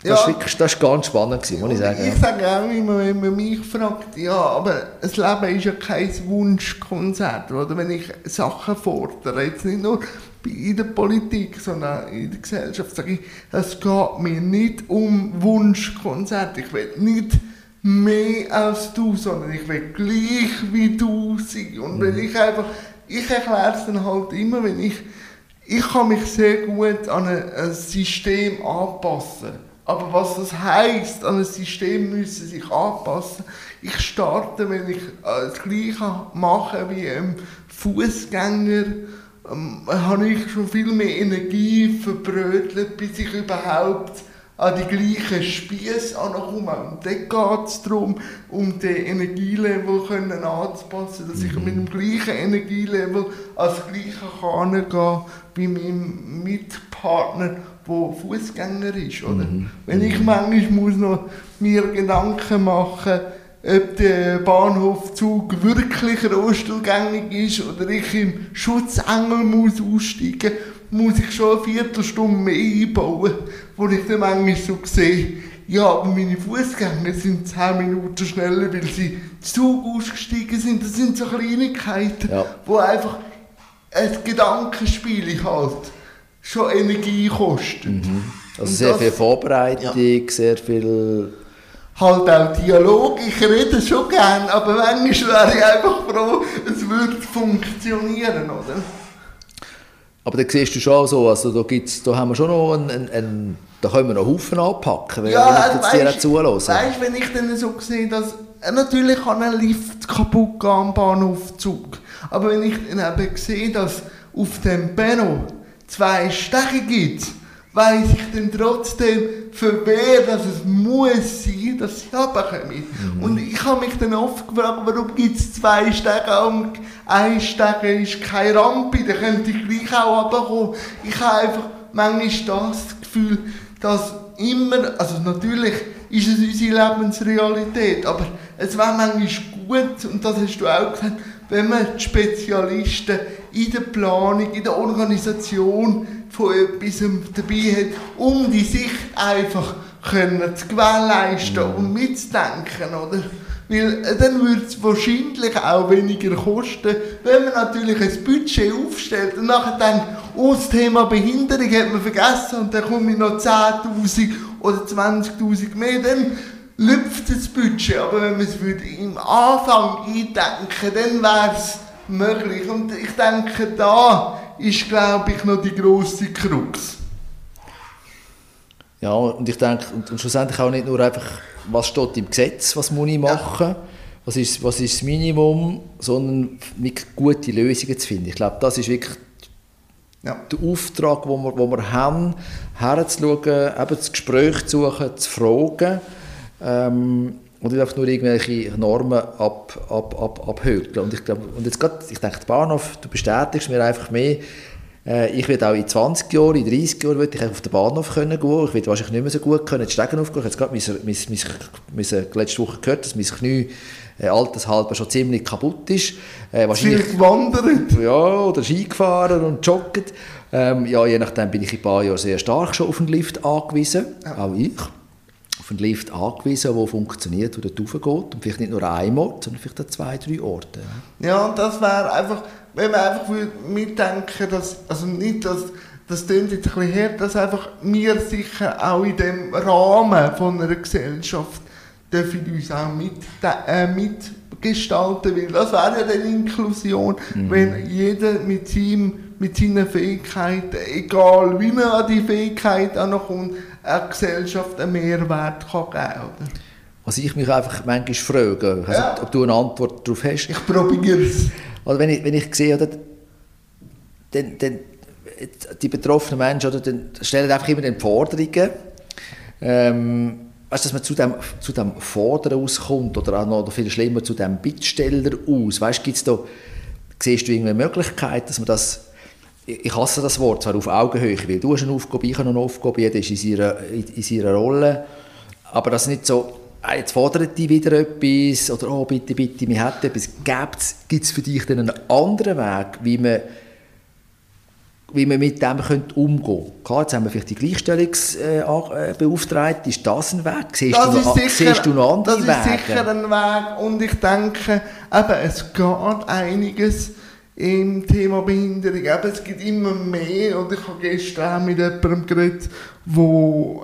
Das, ja. ist wirklich, das war ganz spannend, gewesen, muss ich sagen. Ich sage auch immer, wenn man mich fragt, ja, aber das Leben ist ja kein Wunschkonzert. Oder wenn ich Sachen fordere, jetzt nicht nur in der Politik, sondern in der Gesellschaft, sage ich, es geht mir nicht um Wunschkonzert. Ich will nicht mehr als du, sondern ich will gleich wie du sein. Und mhm. wenn ich einfach, ich erkläre es dann halt immer, wenn ich, ich kann mich sehr gut an ein, ein System anpassen. Aber was das heisst, an ein System müssen sich anpassen. Ich starte, wenn ich das Gleiche mache wie ein Fußgänger, ähm, habe ich schon viel mehr Energie verbrötelt, bis ich überhaupt an die gleichen Spieße ankommen. Und dort geht es darum, um den Energielevel können anzupassen, dass ich mhm. mit dem gleichen Energielevel als Gleiche kann gehen wie mein Mitpartner, der Fußgänger ist. Oder? Mhm. Wenn ich manchmal muss noch mir Gedanken machen ob der Bahnhofzug wirklich rollstuhlgängig ist oder ich im Schutzengel muss aussteigen muss ich schon eine Viertelstunde mehr einbauen, wo ich dann manchmal so sehe, ja, aber meine Fußgänger sind 10 Minuten schneller, weil sie Zug ausgestiegen sind. Das sind so Kleinigkeiten, ja. wo einfach ein Gedankenspiel halt schon Energie kostet. Mhm. Also sehr das, viel Vorbereitung, ja. sehr viel halt auch Dialog. Ich rede schon gern, aber manchmal wäre ich einfach froh, es würde funktionieren, oder? Aber da siehst du schon so, also da, gibt's, da haben wir schon noch einen, einen, einen da können wir noch Haufen anpacken, wenn ja, ich jetzt dir zulasse. Weißt du, wenn ich dann so sehe, dass äh, natürlich kann ein Lift kaputt gehen am Bahnhofzug, aber wenn ich dann eben sehe, dass auf dem Benno zwei Steche gibt, weiss ich dann trotzdem, für wer dass es muss sein, dass sie runterkommen. Mhm. Und ich habe mich dann oft gefragt, warum gibt es zwei Stege und ein Stege ist keine Rampe, da könnte ich gleich auch runterkommen. Ich habe einfach manchmal das Gefühl, dass immer, also natürlich ist es unsere Lebensrealität, aber es wäre manchmal gut, und das hast du auch gesagt, wenn man die Spezialisten in der Planung, in der Organisation von etwas dabei hat, um die Sicht einfach können zu gewährleisten Mhm. und mitzudenken, oder? Weil äh, dann würde es wahrscheinlich auch weniger kosten, wenn man natürlich ein Budget aufstellt und nachher denkt, oh, das Thema Behinderung hat man vergessen und dann komme ich noch 10'000 oder 20'000 mehr, dann lüpft das Budget. Aber wenn man es würde im Anfang eindenken, dann wäre es möglich. Und ich denke, da ist, glaube ich, noch die grosse Krux. Ja, und ich denke, und, und schlussendlich auch nicht nur einfach, was steht im Gesetz, was muss ich machen, was, ist, was ist das Minimum, sondern mit gute Lösungen zu finden. Ich glaube, das ist wirklich Ja. der Auftrag, den wir, wo wir haben, herzuschauen, eben das Gespräch zu suchen, zu fragen ähm, und nicht einfach nur irgendwelche Normen ab, ab, ab, abhökeln. Und ich, glaube, und jetzt grad, ich denke, Bahnhof, du bestätigst mir einfach mehr, äh, ich werde auch in 20 Jahren, in 30 Jahren würde ich auf den Bahnhof können gehen. Ich werde wahrscheinlich nicht mehr so gut können, die Stegen aufgehen. Ich habe jetzt gerade mein, mein, mein, mein, letzte Woche gehört, dass mein Knie äh, altershalber schon ziemlich kaputt ist. Äh, wahrscheinlich Viel gewandert. ja, oder Ski gefahren und joggt. Ähm, ja, je nachdem bin ich in ein paar Jahren sehr stark schon auf einen Lift angewiesen. Auch ich. Auf einen Lift angewiesen, der funktioniert, der dort raufgeht. Und vielleicht nicht nur ein Ort, sondern vielleicht an zwei, drei Orte. Ja, und das wäre einfach, wenn man einfach mitdenken, dass, also nicht, dass, das klingt jetzt ein bisschen hart, dass einfach wir sicher auch in dem Rahmen von einer Gesellschaft dürfen uns auch mit, äh, mitgestalten, weil das wäre ja dann Inklusion, wenn jeder mit, seinem, mit seinen Fähigkeiten, egal wie man an die Fähigkeit ankommt, eine Gesellschaft einen Mehrwert kann geben kann. Was ich mich einfach manchmal frage, weiss Ja. ob du eine Antwort darauf hast. Ich probiere es. Oder wenn ich, wenn ich sehe, oder, dann, dann, die betroffenen Menschen oder, dann stellen einfach immer die Forderungen. Ähm, weißt, dass man zu dem, zu dem Fordern auskommt oder auch noch viel schlimmer zu dem Bittsteller aus. Weißt, gibt's da, siehst du irgendeine Möglichkeit, dass man das ich hasse das Wort, zwar auf Augenhöhe, weil du hast eine Aufgabe, ich habe eine Aufgabe, jeder ist in seiner, in, in seiner Rolle, aber das nicht so, ah, jetzt fordert die wieder etwas oder oh, bitte, bitte, wir hätten etwas. Gibt es für dich dann einen anderen Weg, wie man, wie man mit dem könnte umgehen könnte? Klar, jetzt haben wir vielleicht die Gleichstellungsbeauftragte, ist das ein Weg? Siehst, Das du, ist noch, sicher, siehst du noch andere das Wege? ist sicher ein Weg und ich denke, eben, es geht einiges im Thema Behinderung. Eben, es gibt immer mehr und ich habe gestern mit jemandem geredet, der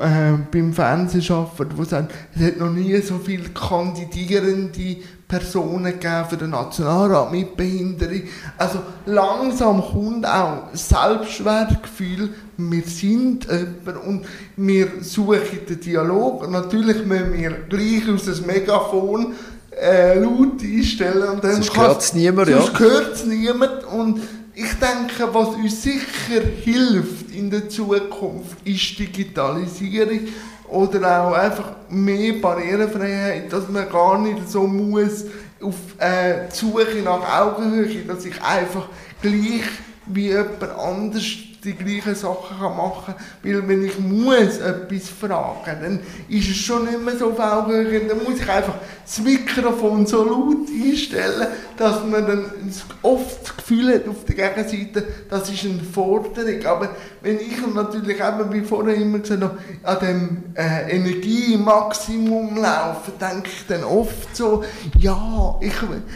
äh, beim Fernsehen arbeitet, der sagt, es hat noch nie so viele kandidierende Personen für den Nationalrat mit Behinderung. Also langsam kommt auch Selbstwertgefühl, wir sind jemand und wir suchen den Dialog. Natürlich müssen wir gleich aus dem Megafon äh, laut einstellen. Und dann Sonst kann's- hört's niemand, ja. sonst niemand. Und ich denke, was uns sicher hilft in der Zukunft, ist Digitalisierung oder auch einfach mehr Barrierefreiheit, dass man gar nicht so muss auf äh, die Suche nach Augenhöhe, dass ich einfach gleich wie jemand anders die gleichen Sachen machen kann. Weil wenn ich muss etwas fragen, dann ist es schon nicht mehr so Augenhöhe. Dann muss ich einfach das Mikrofon so laut einstellen, dass man dann oft das Gefühl hat auf der Gegenseite, das ist eine Forderung. Aber wenn ich natürlich eben, wie vorher immer gesagt habe, an dem äh, Energiemaximum laufe, denke ich dann oft so, ja, ich,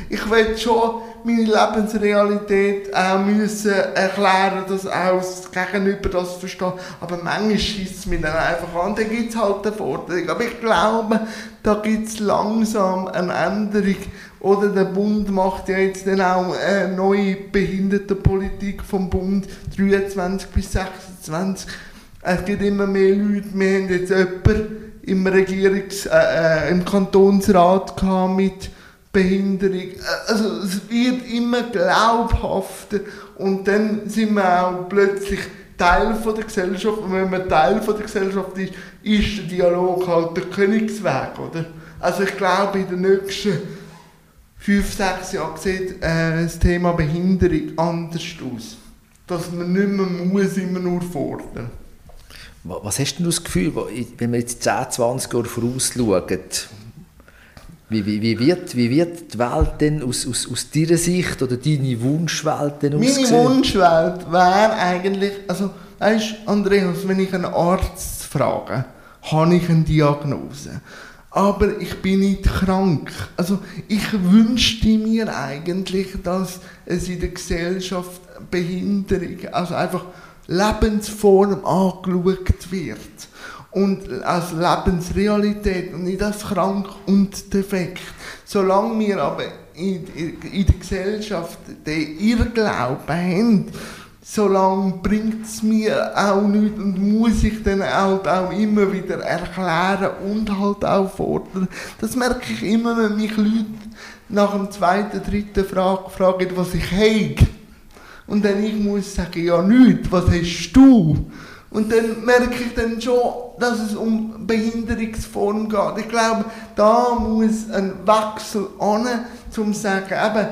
ich will schon meine Lebensrealität auch müssen erklären, dass auch das Gegenüber das versteht. Aber manchmal schießt es mich dann einfach an, dann gibt es halt eine Forderung. Aber ich glaube, da gibt es langsam eine Änderung. Oder der Bund macht ja jetzt dann auch eine neue Behindertenpolitik vom Bund 23 bis 26. Es gibt immer mehr Leute. Wir haben jetzt jemanden im, Regierungs-, äh, äh, im Kantonsrat mit Behinderung. Also es wird immer glaubhafter und dann sind wir auch plötzlich Teil von der Gesellschaft und wenn man Teil von der Gesellschaft ist, ist der Dialog halt der Königsweg, oder? Also ich glaube in den nächsten fünf, sechs Jahren sieht äh, das Thema Behinderung anders aus. Dass man nicht mehr muss immer nur fordern. Wa- Was hast denn du das Gefühl, wenn wir jetzt 10, 20 Jahre vorausschauen, wie, wie, wie, wird, wie wird die Welt denn aus, aus, aus deiner Sicht oder deine Wunschwelt denn Meine aussehen? Wunschwelt wäre eigentlich, also weißt Andreas, wenn ich einen Arzt frage, habe ich eine Diagnose. Aber ich bin nicht krank. Also ich wünschte mir eigentlich, dass es in der Gesellschaft Behinderung, also einfach Lebensform angeschaut wird und als Lebensrealität und nicht als krank und defekt. Solange wir aber in, in der Gesellschaft den Irrglauben haben, solange bringt es mir auch nichts und muss ich dann halt auch immer wieder erklären und halt auch fordern. Das merke ich immer, wenn mich Leute nach dem zweiten, dritten Frage fragen, was ich habe. Und dann ich muss sagen, ja nichts, was hast du? Und dann merke ich dann schon, dass es um Behinderungsform geht. Ich glaube, da muss ein Wechsel an, um zu sagen, eben,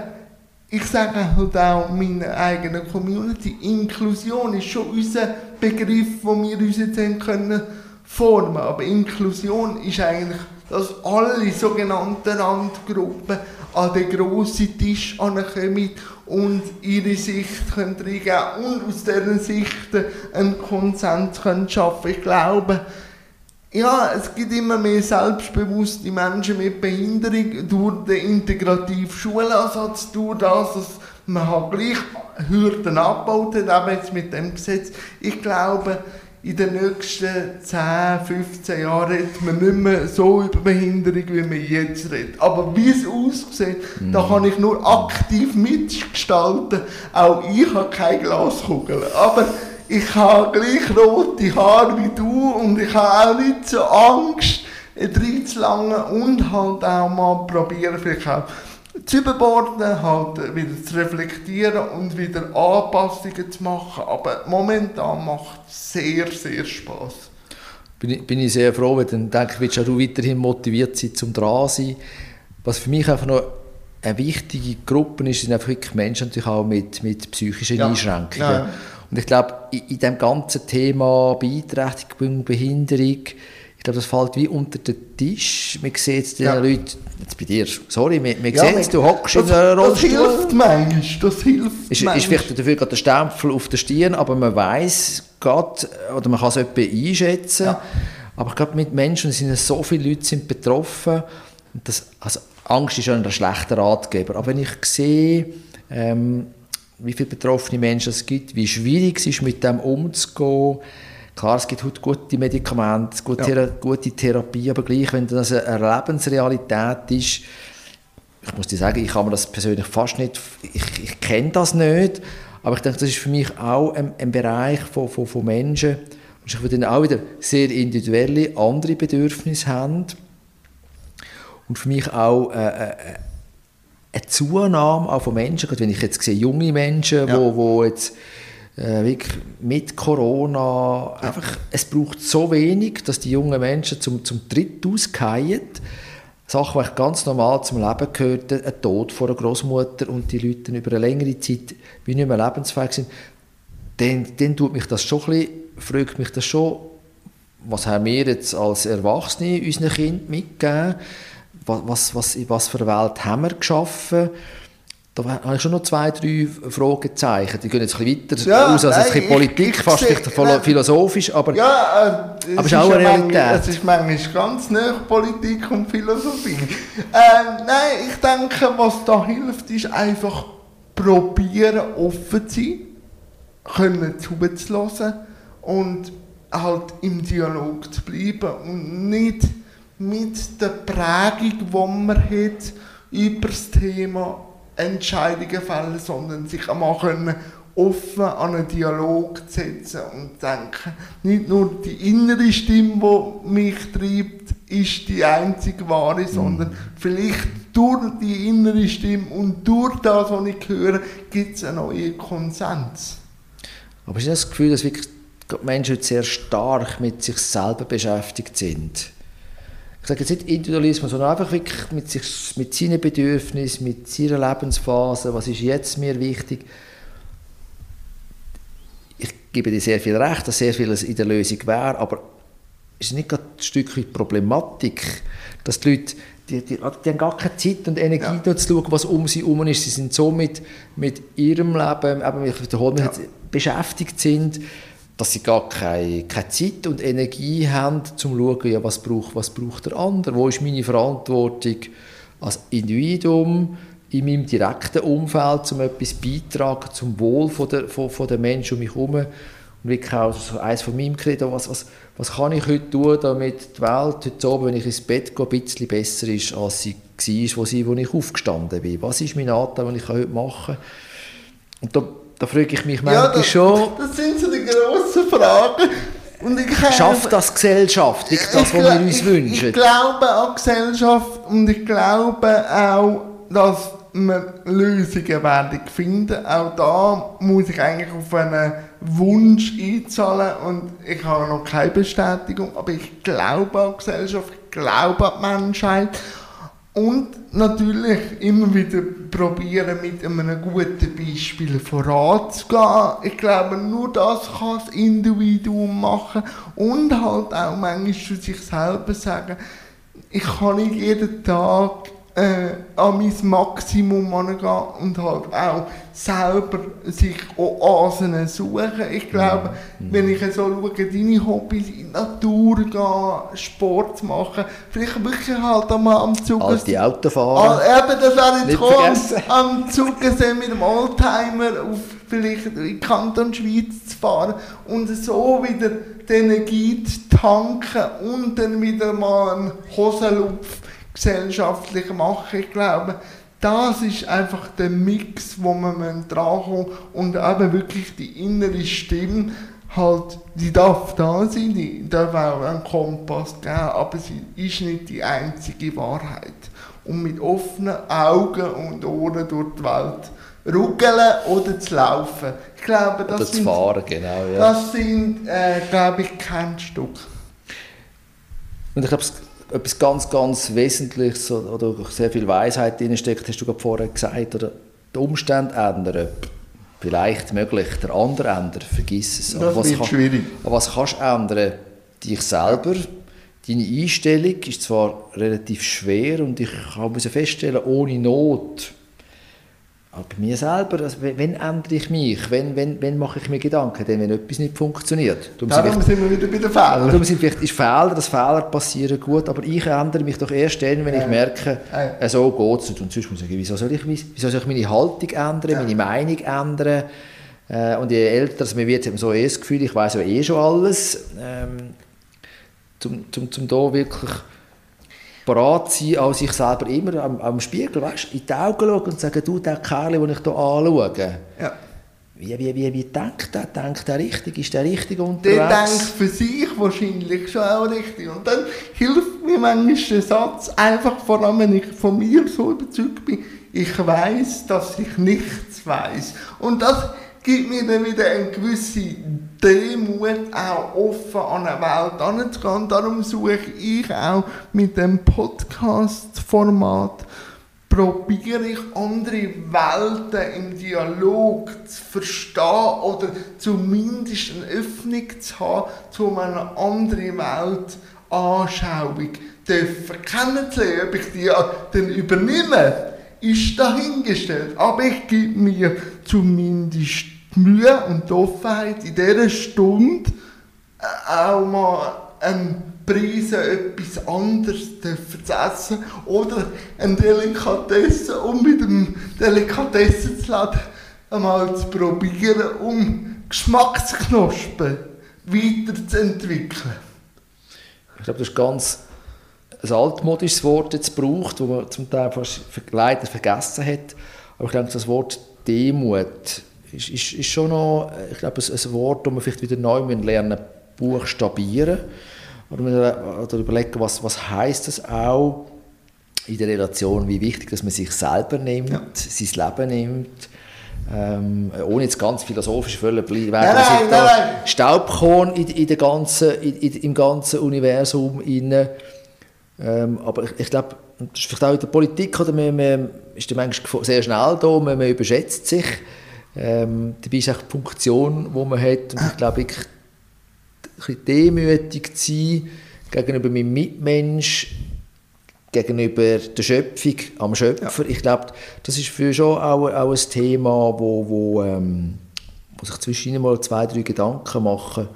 ich sage halt auch meiner eigenen Community, Inklusion ist schon unser Begriff, den wir uns jetzt haben können formen. Aber Inklusion ist eigentlich, dass alle sogenannten Randgruppen an den grossen Tisch ankommen und ihre Sicht können reingeben und aus deren Sicht einen Konsens können schaffen. Ich glaube, ja, es gibt immer mehr selbstbewusste Menschen mit Behinderung durch den integrativen Schulansatz, durch das, dass man halt gleich Hürden abgebaut hat, eben jetzt mit dem Gesetz. Ich glaube, in den nächsten 10, 15 Jahren redet man nicht mehr so über Behinderung, wie man jetzt redet. Aber wie es aussieht, mm. da kann ich nur aktiv mitgestalten. Auch ich habe keine Glaskugel. Aber ich habe gleich rote Haare wie du und ich habe auch nicht so Angst, reinzulangen und halt auch mal probieren, vielleicht auch zu überborden, halt wieder zu reflektieren und wieder Anpassungen zu machen. Aber momentan macht es sehr, sehr Spaß. Bin ich, bin ich sehr froh, weil dann denke ich, wirst du weiterhin motiviert sein, zum dran sein. Was für mich einfach noch eine wichtige Gruppe ist, sind einfach wirklich Menschen natürlich auch mit, mit psychischen ja. Einschränkungen. Ja. Und ich glaube, in, in dem ganzen Thema Beeinträchtigung, Behinderung, ich glaube, das fällt wie unter den Tisch. Man sieht es den ja. Leuten, jetzt bei dir, sorry, man, man ja, sieht es, du hockst in einem Rollstuhl. Das hilft manchmal, das hilft ist, ist vielleicht dafür gerade der Stempel auf der Stirn, aber man weiß gerade, oder man kann es etwa einschätzen. Ja. Aber ich glaube, mit Menschen sind so viele Leute sind betroffen. Das, also Angst ist schon ein schlechter Ratgeber. Aber wenn ich sehe, ähm, wie viele betroffene Menschen es gibt, wie schwierig es ist, mit dem umzugehen, Klar, es gibt heute gute Medikamente, gute, ja. gute Therapie, aber gleich, wenn das eine Lebensrealität ist, ich muss dir sagen, ich kann mir das persönlich fast nicht, ich, ich kenne das nicht, aber ich denke, das ist für mich auch ein, ein Bereich von, von, von Menschen, die dann auch wieder sehr individuelle, andere Bedürfnisse haben und für mich auch äh, äh, eine Zunahme auch von Menschen, gerade wenn ich jetzt sehe, junge Menschen, ja. wo, wo jetzt äh, wirklich mit Corona einfach, es braucht so wenig, dass die jungen Menschen zum, zum Tritt ausgehen. Sachen, die ganz normal zum Leben gehörten, ein Tod von einer Großmutter und die Leute über eine längere Zeit wie nicht mehr lebensfähig sind, dann, dann tut mich das schon ein bisschen, fragt mich das schon, was haben wir jetzt als Erwachsene unseren Kindern mitgegeben? Was, was, was, was für eine Welt haben wir geschaffen? Da habe ich schon noch zwei, drei Fragezeichen. Die gehen jetzt ein bisschen weiter ja, aus als nein, ein Politik, ich, fast vielleicht nein, philosophisch, aber, ja, äh, aber es ist auch eine Realität. Es ist manchmal ganz nah Politik und Philosophie. äh, nein, ich denke, was da hilft, ist einfach probieren, offen zu sein, können zuzulassen und halt im Dialog zu bleiben und nicht mit der Prägung, die man hat, über das Thema Entscheidungen fällen, sondern sich einmal können offen an einen Dialog setzen und denken, nicht nur die innere Stimme, die mich treibt, ist die einzige wahre, mhm. sondern vielleicht durch die innere Stimme und durch das, was ich höre, gibt es einen neuen Konsens. Aber du das Gefühl, dass wirklich Menschen sehr stark mit sich selber beschäftigt sind? Ich sage jetzt nicht Individualismus, sondern einfach wirklich mit, sich, mit seinen Bedürfnissen, mit seiner Lebensphase, was ist jetzt mir wichtig. Ich gebe dir sehr viel Recht, dass sehr vieles in der Lösung wäre, aber es ist nicht gerade ein Stückchen Problematik, dass die Leute die, die, die haben gar keine Zeit und Energie ja. zu schauen, was um sie herum ist. Sie sind so mit, mit ihrem Leben, eben, ich wiederhole mich, ja. beschäftigt sind, dass sie gar keine, keine Zeit und Energie haben, um zu schauen, ja, was, braucht, was braucht der andere, wo ist meine Verantwortung als Individuum in meinem direkten Umfeld, um etwas beitragen zum Wohl von der, von, von der Menschen um mich herum. Und wirklich auch so eines von meinem Credo, was, was, was kann ich heute tun, damit die Welt heute Abend, wenn ich ins Bett gehe, ein bisschen besser ist, als sie war, wo, sie, wo ich aufgestanden bin. Was ist mein Anteil, den ich heute machen kann? Und da da frage ich mich manchmal ja, das, schon. Das sind so die grossen Fragen. Und ich Schafft das Gesellschaft, wirklich das, was wir uns wünschen? Ich, ich glaube an Gesellschaft und ich glaube auch, dass wir Lösungen werden finden. Auch da muss ich eigentlich auf einen Wunsch einzahlen und ich habe noch keine Bestätigung, aber ich glaube an Gesellschaft, ich glaube an die Menschheit und natürlich immer wieder probieren, mit einem guten Beispiel voranzugehen. Ich glaube, nur das kann das Individuum machen. Und halt auch manchmal zu sich selber sagen, ich kann nicht jeden Tag äh, an mein Maximum angehen und halt auch selber sich Oasen suchen. Ich glaube, mhm. wenn ich so schaue, deine Hobbys in die Natur gehen, Sport machen, vielleicht wirklich halt einmal am Zug... Alte Autofahren. Ah, eben, das wäre nicht kommen, am Zug mit dem Oldtimer auf vielleicht in Kanton Schweiz zu fahren und so wieder die Energie zu tanken und dann wieder mal einen Hosenlupf gesellschaftlich machen. Ich glaube, das ist einfach der Mix, wo man drankommen und eben wirklich die innere Stimme halt, die darf da sein, die darf auch einen Kompass geben, aber sie ist nicht die einzige Wahrheit. Und mit offenen Augen und Ohren durch die Welt ruckeln oder zu laufen. Ich glaube, das oder sind, fahren, genau, ja. Das sind, äh, glaube ich, kein Stück. Und ich glaube, etwas ganz, ganz Wesentliches oder sehr viel Weisheit drin steckt, hast du gerade vorher gesagt, oder die Umstände ändern. Vielleicht möglich, der andere ändert, vergiss es. Das wird kann, schwierig. Aber was kannst du ändern? Dich selber, deine Einstellung ist zwar relativ schwer und ich musste feststellen, ohne Not aber bei mir selber, also wenn ändere ich mich? Wenn, wenn, wenn mache ich mir Gedanken? Denn wenn etwas nicht funktioniert. Darum, Darum sind wir wieder bei den Fehlern. Darum sind vielleicht ist Fehler, dass Fehler passieren, gut, aber ich ändere mich doch erst dann, wenn ja. ich merke, ja. so geht es nicht. Und sonst muss ich sagen, wieso soll ich, wieso soll ich meine Haltung ändern, ja. meine Meinung ändern? Äh, und je älter man wird, hat man so eh das Gefühl, ich weiß ja eh schon alles. Ähm, zum, zum, zum da wirklich parat sein, auch sich selber immer am, am Spiegel weißt, in die Augen schauen und sagen, du, der Kerl, den ich hier anschaue, ja. wie, wie, wie, wie denkt der? Denkt der richtig? Ist der richtig unterwegs? Der denkt für sich wahrscheinlich schon auch richtig. Und dann hilft mir manchmal der Satz, einfach vor allem, wenn ich von mir so überzeugt bin, ich weiß, dass ich nichts weiß. Und das gibt mir dann wieder eine gewisse Demut, auch offen an eine Welt anzugehen. Darum suche ich auch mit dem Podcast-Format, probiere ich andere Welten im Dialog zu verstehen oder zumindest eine Öffnung zu haben, zu einer anderen Welt Anschauung kennenzulernen. Ob ich die dann übernehme, ist dahingestellt. Aber ich gebe mir zumindest die Mühe und die Offenheit in dieser Stunde äh, auch mal einen Preis etwas anderes zu essen oder ein Delikatesse, um mit dem Delikatessenladen einmal zu probieren, um Geschmacksknospen weiterzuentwickeln. Ich glaube, das ist ganz ein altmodisches Wort jetzt gebraucht, das man zum Teil fast leider vergessen hat. Aber ich denke, das Wort Demut ist, ist, ist schon noch, ich glaube, ein, ein Wort, das man vielleicht wieder neu lernen buchstabieren oder, oder überlegen, was, was heißt das auch in der Relation, wie wichtig, dass man sich selber nimmt, ja. sein Leben nimmt. Ähm, ohne jetzt ganz philosophisch zu bleiben, nein, nein, nein, Staubkorn in, in der ganzen, in, in, im ganzen Universum inne. Ähm, aber ich, ich glaube, das ist vielleicht auch in der Politik, oder man, man ist manchmal sehr schnell da, man, man überschätzt sich. Ähm, dabei ist auch die Funktion, die man hat. Und ich glaube, ich, ein demütig zu sein gegenüber meinem Mitmensch, gegenüber der Schöpfung am Schöpfer. Ja. Ich glaube, das ist für schon auch, auch ein Thema, wo, wo, ähm, wo sich zwischen mal zwei, drei Gedanken machen,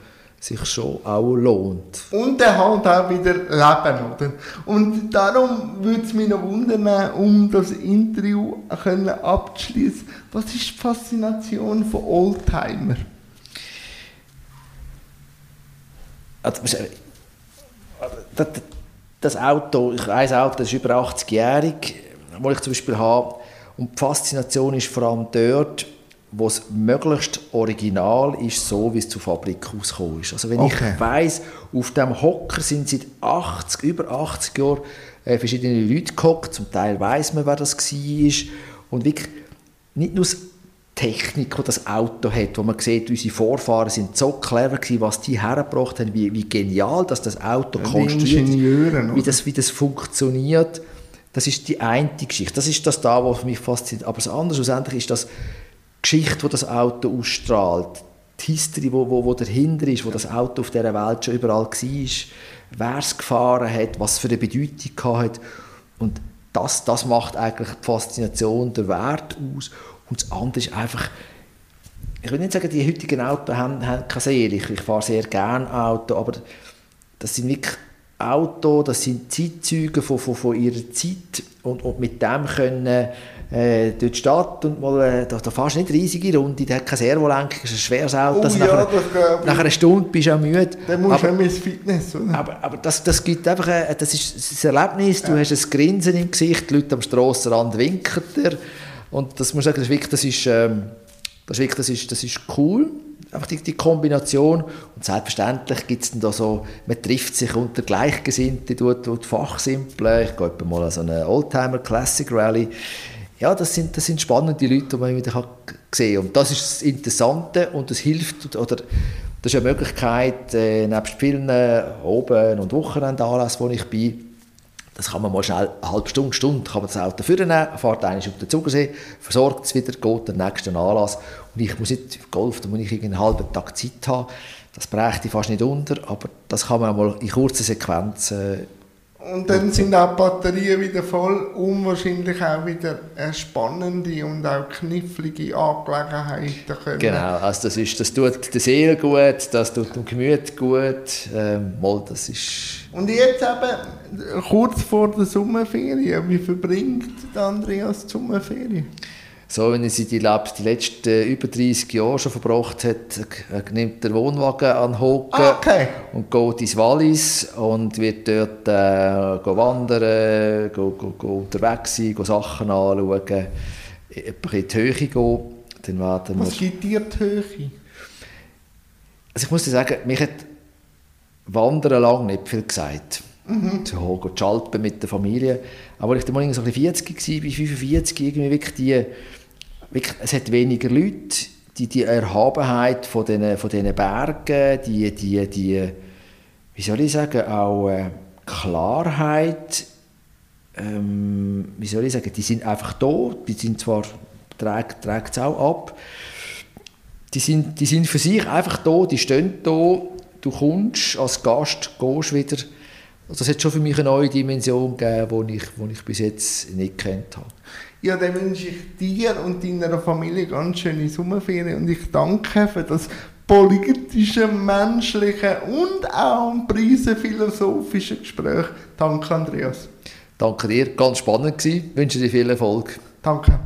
sich schon auch lohnt. Und er hat auch wieder Leben, oder? Und darum würde es mich noch wundern, um das Interview abzuschließen, was ist die Faszination von Oldtimer? Also, das Auto, ich ein Auto ist über 80-jährig, wo ich zum Beispiel habe, und die Faszination ist vor allem dort, wo es möglichst original ist, so wie es zur Fabrik ausgekommen ist. Also wenn okay. ich weiss, auf dem Hocker sind seit 80, über 80 Jahren äh, verschiedene Leute gehockt, zum Teil weiß man, wer das war, und wirklich nicht nur die Technik, die das Auto hat, wo man sieht, unsere Vorfahren sind so clever gewesen, was die hergebracht haben, wie, wie genial, dass das Auto ja, konstruiert, wie das, wie das funktioniert. Das ist die eine Geschichte. Das ist das da, was mich fasziniert. Aber das andere schlussendlich ist das Geschichte, die das Auto ausstrahlt, die History, wo, wo, wo dahinter ist, wo das Auto auf dieser Welt schon überall war, wer es gefahren hat, was für eine Bedeutung hat. Und das, das macht eigentlich die Faszination, der Wert aus. Und das andere ist einfach, ich will nicht sagen, die heutigen Autos haben, haben keine Seele. Ich, ich fahre sehr gerne Auto, aber das sind wirklich Autos, das sind Zeitzeugen von, von, von ihrer Zeit und, und mit dem können äh, durch die Stadt und mal, äh, da, da fährst du nicht riesige Runde, der hat kein Servolenker, ist ein schweres Auto, oh, also ja, nach, einer, nach einer Stunde bist du auch müde. Dann musst aber, du ins Fitness, oder? Aber, aber das, das gibt einfach, ein, das ist ein Erlebnis, du ja. hast ein Grinsen im Gesicht, die Leute am Strassenrand winken dir und das muss ich sagen, das ist wirklich, das ist, ähm, das ist, wirklich, das ist, das ist cool einfach die, die Kombination. Und selbstverständlich gibt es dann da so, man trifft sich unter Gleichgesinnten, tut, tut fachsimpeln. Ich gehe mal an so eine Oldtimer Classic Rally. Ja, das sind, das sind spannende Leute, die man wieder sehen kann. Und das ist das Interessante und das hilft, oder das ist eine Möglichkeit, äh, nebst vielen Oben- und Wochenendanlässen, wo ich bin, das kann man mal schnell eine halbe Stunde, Stunde kann man das Auto vornehmen, fährt einmal auf den Zugersee, versorgt es wieder, geht den nächsten Anlass. Und ich muss nicht Golf, da muss ich einen halben Tag Zeit haben. Das bräuchte ich fast nicht unter, aber das kann man mal in kurzer Sequenz äh, und dann sind auch die Batterien wieder voll und wahrscheinlich auch wieder eine spannende und auch knifflige Angelegenheiten können. Genau, also das, ist, das tut der Seele gut, das tut dem Gemüt gut. Ähm, mal, das ist... Und jetzt eben, kurz vor der Sommerferien, wie verbringt Andreas die Sommerferien? So wenn er sie die, die letzten über 30 Jahre schon verbracht hat, nimmt der Wohnwagen an Hocken okay. und geht ins Wallis und wird dort äh, wandern, go, go, go unterwegs sein, go Sachen anschauen, in die Höhe gehen. Dann werden Was gibt dir die Höhe? Also ich muss dir sagen, mich hat Wandern lang nicht viel gesagt. Mhm. Zu hoch, die Alpen mit der Familie. Aber als ich dann mal so 40 war, bei 45, irgendwie wirklich die wirklich, es hat weniger Leute, die, die Erhabenheit von diesen, von diesen Bergen, die, die, die, wie soll ich sagen, auch äh, Klarheit, ähm, wie soll ich sagen, die sind einfach da, die sind zwar, trägt, es auch ab, die sind, die sind für sich einfach da, die stehen da, du kommst als Gast, gehst wieder, das hat schon für mich eine neue Dimension gegeben, die ich, die ich bis jetzt nicht kennt habe. Ja, dann wünsche ich dir und deiner Familie ganz schöne Sommerferien und ich danke für das politische, menschliche und auch philosophische Gespräch. Danke, Andreas. Danke dir, ganz spannend gewesen. Ich wünsche dir viel Erfolg. Danke.